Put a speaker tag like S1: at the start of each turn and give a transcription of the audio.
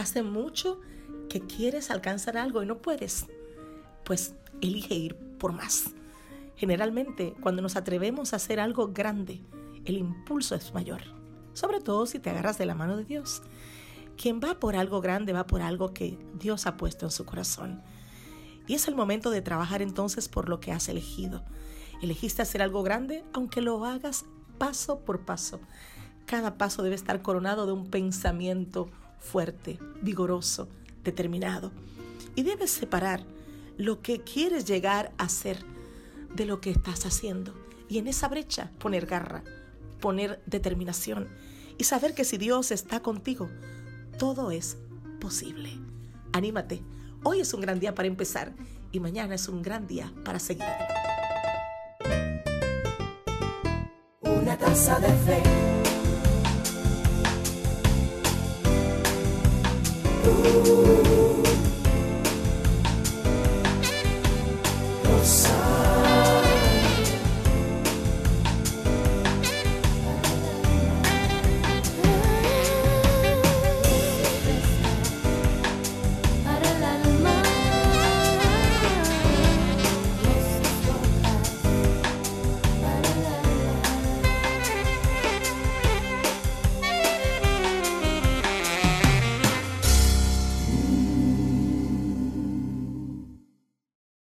S1: Hace mucho que quieres alcanzar algo y no puedes. Pues elige ir por más. Generalmente, cuando nos atrevemos a hacer algo grande, el impulso es mayor. Sobre todo si te agarras de la mano de Dios. Quien va por algo grande va por algo que Dios ha puesto en su corazón. Y es el momento de trabajar entonces por lo que has elegido. Elegiste hacer algo grande, aunque lo hagas paso por paso. Cada paso debe estar coronado de un pensamiento fuerte, vigoroso, determinado. Y debes separar lo que quieres llegar a ser de lo que estás haciendo. Y en esa brecha poner garra, poner determinación y saber que si Dios está contigo, todo es posible. Anímate. Hoy es un gran día para empezar y mañana es un gran día para seguir
S2: Una taza de fe. Senhor.